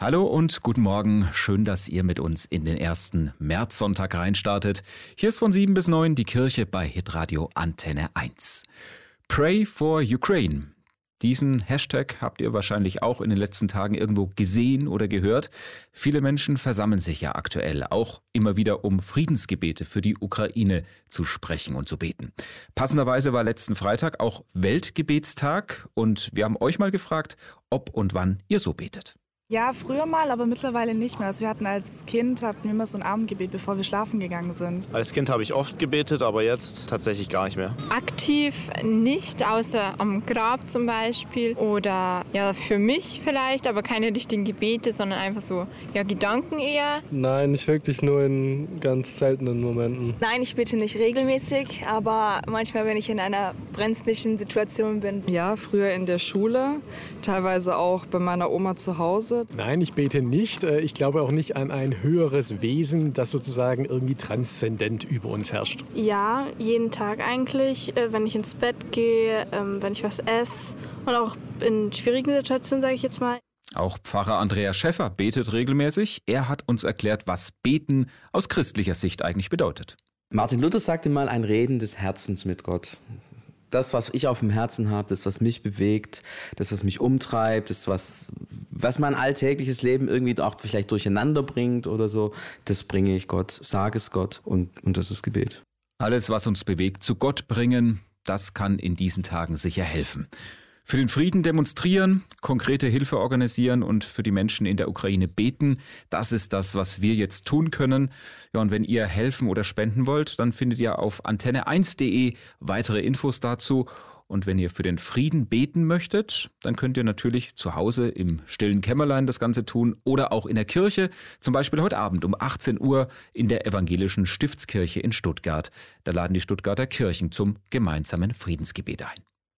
Hallo und guten Morgen. Schön, dass ihr mit uns in den ersten Märzsonntag reinstartet. Hier ist von 7 bis 9 die Kirche bei Hitradio Antenne 1. Pray for Ukraine. Diesen Hashtag habt ihr wahrscheinlich auch in den letzten Tagen irgendwo gesehen oder gehört. Viele Menschen versammeln sich ja aktuell auch immer wieder, um Friedensgebete für die Ukraine zu sprechen und zu beten. Passenderweise war letzten Freitag auch Weltgebetstag und wir haben euch mal gefragt, ob und wann ihr so betet. Ja, früher mal, aber mittlerweile nicht mehr. Also wir hatten als Kind hatten wir immer so ein Abendgebet, bevor wir schlafen gegangen sind. Als Kind habe ich oft gebetet, aber jetzt tatsächlich gar nicht mehr. Aktiv nicht, außer am Grab zum Beispiel oder ja für mich vielleicht, aber keine richtigen Gebete, sondern einfach so ja Gedanken eher. Nein, nicht wirklich, nur in ganz seltenen Momenten. Nein, ich bete nicht regelmäßig, aber manchmal, wenn ich in einer brenzlichen Situation bin. Ja, früher in der Schule, teilweise auch bei meiner Oma zu Hause. Nein, ich bete nicht. Äh, ich glaube auch nicht an ein höheres Wesen, das sozusagen irgendwie transzendent über uns herrscht. Ja, jeden Tag eigentlich, äh, wenn ich ins Bett gehe, ähm, wenn ich was esse und auch in schwierigen Situationen, sage ich jetzt mal. Auch Pfarrer Andreas Schäffer betet regelmäßig. Er hat uns erklärt, was Beten aus christlicher Sicht eigentlich bedeutet. Martin Luther sagte mal ein Reden des Herzens mit Gott das, was ich auf dem Herzen habe, das, was mich bewegt, das, was mich umtreibt, das, was, was mein alltägliches Leben irgendwie auch vielleicht durcheinander bringt oder so, das bringe ich Gott, sage es Gott und, und das ist Gebet. Alles, was uns bewegt, zu Gott bringen, das kann in diesen Tagen sicher helfen für den Frieden demonstrieren, konkrete Hilfe organisieren und für die Menschen in der Ukraine beten. Das ist das, was wir jetzt tun können. Ja, und wenn ihr helfen oder spenden wollt, dann findet ihr auf antenne1.de weitere Infos dazu. Und wenn ihr für den Frieden beten möchtet, dann könnt ihr natürlich zu Hause im stillen Kämmerlein das Ganze tun oder auch in der Kirche, zum Beispiel heute Abend um 18 Uhr in der evangelischen Stiftskirche in Stuttgart. Da laden die Stuttgarter Kirchen zum gemeinsamen Friedensgebet ein.